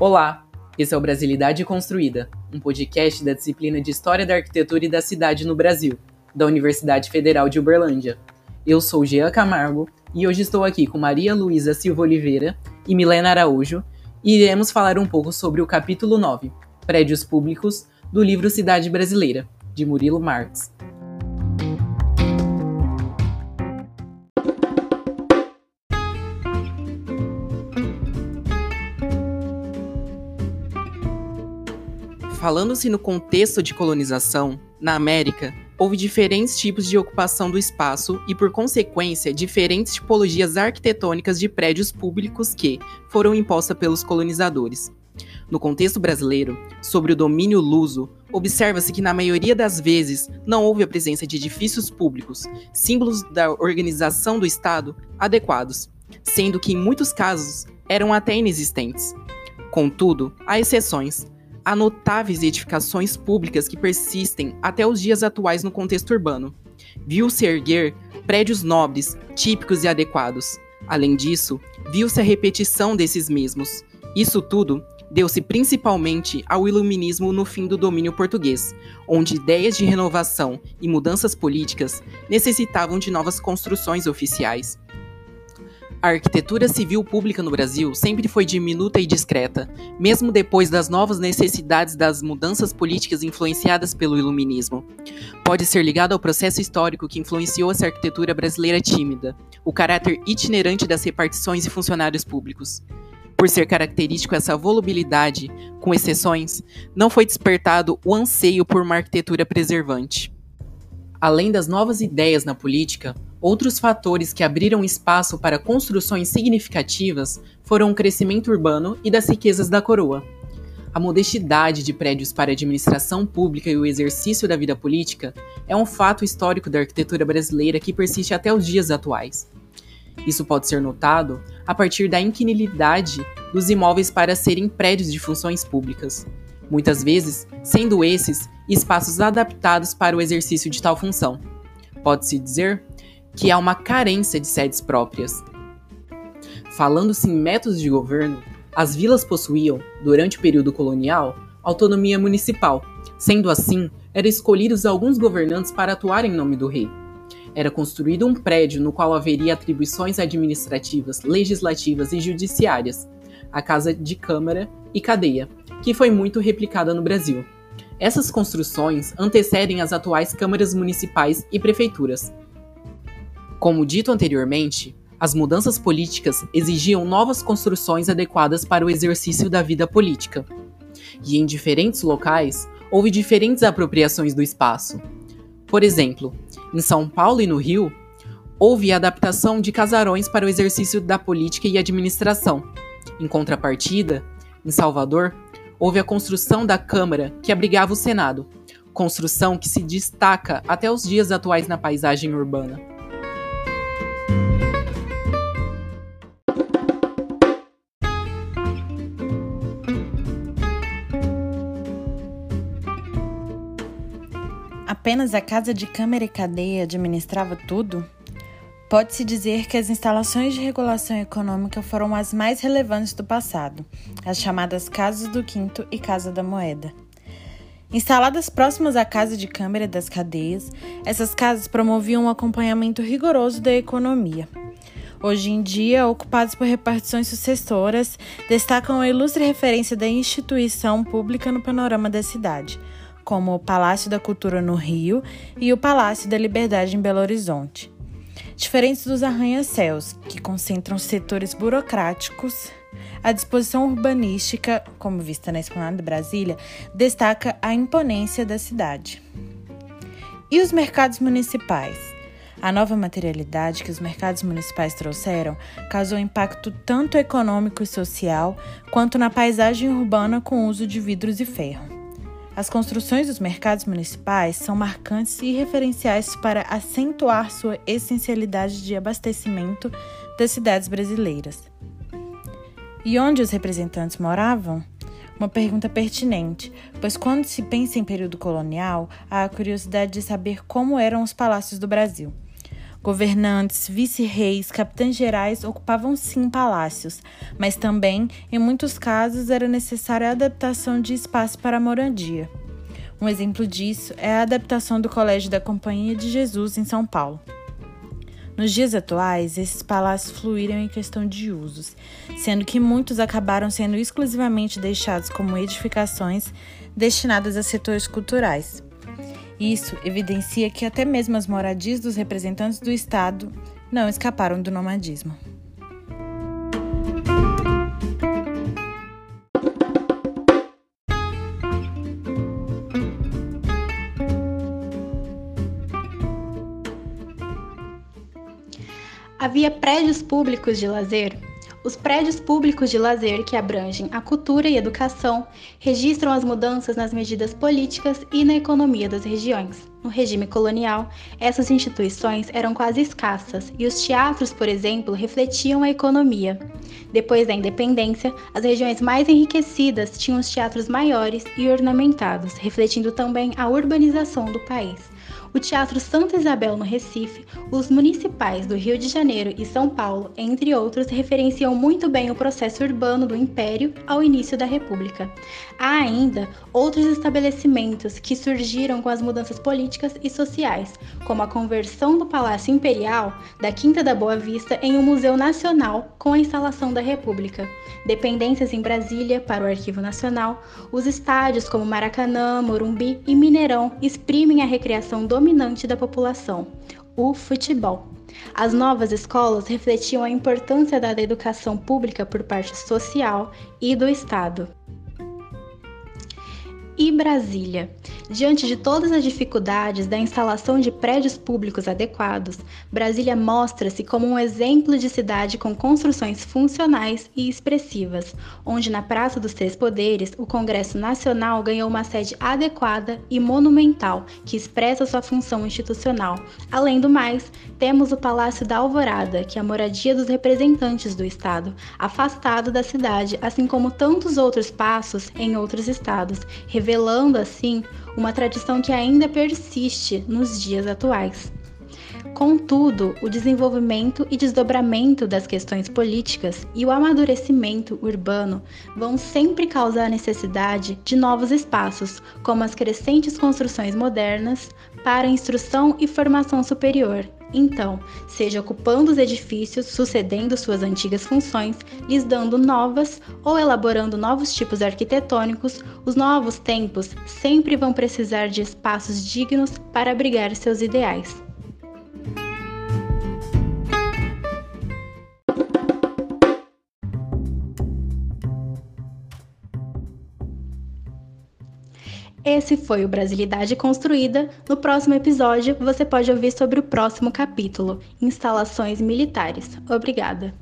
Olá, esse é o Brasilidade Construída, um podcast da disciplina de História da Arquitetura e da Cidade no Brasil, da Universidade Federal de Uberlândia. Eu sou Jean Camargo e hoje estou aqui com Maria Luísa Silva Oliveira e Milena Araújo e iremos falar um pouco sobre o capítulo 9, Prédios Públicos, do livro Cidade Brasileira, de Murilo Marx. Falando-se no contexto de colonização, na América, houve diferentes tipos de ocupação do espaço e, por consequência, diferentes tipologias arquitetônicas de prédios públicos que foram impostas pelos colonizadores. No contexto brasileiro, sobre o domínio luso, observa-se que na maioria das vezes não houve a presença de edifícios públicos, símbolos da organização do Estado, adequados, sendo que em muitos casos eram até inexistentes. Contudo, há exceções, há notáveis edificações públicas que persistem até os dias atuais no contexto urbano. Viu-se erguer prédios nobres, típicos e adequados. Além disso, viu-se a repetição desses mesmos. Isso tudo deu-se principalmente ao iluminismo no fim do domínio português, onde ideias de renovação e mudanças políticas necessitavam de novas construções oficiais. A arquitetura civil pública no Brasil sempre foi diminuta e discreta, mesmo depois das novas necessidades das mudanças políticas influenciadas pelo iluminismo. Pode ser ligado ao processo histórico que influenciou essa arquitetura brasileira tímida, o caráter itinerante das repartições e funcionários públicos. Por ser característico essa volubilidade, com exceções, não foi despertado o anseio por uma arquitetura preservante. Além das novas ideias na política, Outros fatores que abriram espaço para construções significativas foram o crescimento urbano e das riquezas da coroa. A modestidade de prédios para a administração pública e o exercício da vida política é um fato histórico da arquitetura brasileira que persiste até os dias atuais. Isso pode ser notado a partir da inquinilidade dos imóveis para serem prédios de funções públicas, muitas vezes sendo esses espaços adaptados para o exercício de tal função. Pode-se dizer que há uma carência de sedes próprias. Falando-se em métodos de governo, as vilas possuíam, durante o período colonial, autonomia municipal. Sendo assim, eram escolhidos alguns governantes para atuar em nome do rei. Era construído um prédio no qual haveria atribuições administrativas, legislativas e judiciárias, a Casa de Câmara e Cadeia, que foi muito replicada no Brasil. Essas construções antecedem as atuais câmaras municipais e prefeituras, como dito anteriormente, as mudanças políticas exigiam novas construções adequadas para o exercício da vida política. E em diferentes locais, houve diferentes apropriações do espaço. Por exemplo, em São Paulo e no Rio, houve a adaptação de casarões para o exercício da política e administração. Em contrapartida, em Salvador, houve a construção da Câmara que abrigava o Senado, construção que se destaca até os dias atuais na paisagem urbana. Apenas a Casa de Câmara e Cadeia administrava tudo? Pode-se dizer que as instalações de regulação econômica foram as mais relevantes do passado, as chamadas Casas do Quinto e Casa da Moeda. Instaladas próximas à Casa de Câmara das Cadeias, essas casas promoviam um acompanhamento rigoroso da economia. Hoje em dia, ocupadas por repartições sucessoras, destacam a ilustre referência da instituição pública no panorama da cidade – como o Palácio da Cultura no Rio e o Palácio da Liberdade em Belo Horizonte. Diferentes dos arranha-céus, que concentram setores burocráticos, a disposição urbanística, como vista na Esplanada de Brasília, destaca a imponência da cidade. E os mercados municipais? A nova materialidade que os mercados municipais trouxeram causou impacto tanto econômico e social quanto na paisagem urbana com uso de vidros e ferro. As construções dos mercados municipais são marcantes e referenciais para acentuar sua essencialidade de abastecimento das cidades brasileiras. E onde os representantes moravam? Uma pergunta pertinente, pois quando se pensa em período colonial, há a curiosidade de saber como eram os palácios do Brasil. Governantes, vice-reis, capitães gerais ocupavam sim palácios, mas também, em muitos casos, era necessária a adaptação de espaço para a moradia. Um exemplo disso é a adaptação do Colégio da Companhia de Jesus em São Paulo. Nos dias atuais, esses palácios fluíram em questão de usos, sendo que muitos acabaram sendo exclusivamente deixados como edificações destinadas a setores culturais. Isso evidencia que até mesmo as moradias dos representantes do Estado não escaparam do nomadismo. Havia prédios públicos de lazer os prédios públicos de lazer, que abrangem a cultura e educação, registram as mudanças nas medidas políticas e na economia das regiões. No regime colonial, essas instituições eram quase escassas e os teatros, por exemplo, refletiam a economia. Depois da independência, as regiões mais enriquecidas tinham os teatros maiores e ornamentados, refletindo também a urbanização do país o Teatro Santa Isabel no Recife, os municipais do Rio de Janeiro e São Paulo, entre outros, referenciam muito bem o processo urbano do Império ao início da República. Há ainda outros estabelecimentos que surgiram com as mudanças políticas e sociais, como a conversão do Palácio Imperial da Quinta da Boa Vista em um museu nacional com a instalação da República, dependências em Brasília para o Arquivo Nacional, os estádios como Maracanã, Morumbi e Mineirão exprimem a recreação do dominante da população, o futebol. As novas escolas refletiam a importância da educação pública por parte social e do Estado e Brasília. Diante de todas as dificuldades da instalação de prédios públicos adequados, Brasília mostra-se como um exemplo de cidade com construções funcionais e expressivas, onde na Praça dos Três Poderes o Congresso Nacional ganhou uma sede adequada e monumental que expressa sua função institucional. Além do mais, temos o Palácio da Alvorada, que é a moradia dos representantes do Estado, afastado da cidade, assim como tantos outros passos em outros estados, revelando assim uma tradição que ainda persiste nos dias atuais. Contudo, o desenvolvimento e desdobramento das questões políticas e o amadurecimento urbano vão sempre causar a necessidade de novos espaços, como as crescentes construções modernas, para instrução e formação superior, então, seja ocupando os edifícios, sucedendo suas antigas funções, lhes dando novas ou elaborando novos tipos arquitetônicos, os novos tempos sempre vão precisar de espaços dignos para abrigar seus ideais. Esse foi o Brasilidade Construída. No próximo episódio, você pode ouvir sobre o próximo capítulo: Instalações Militares. Obrigada.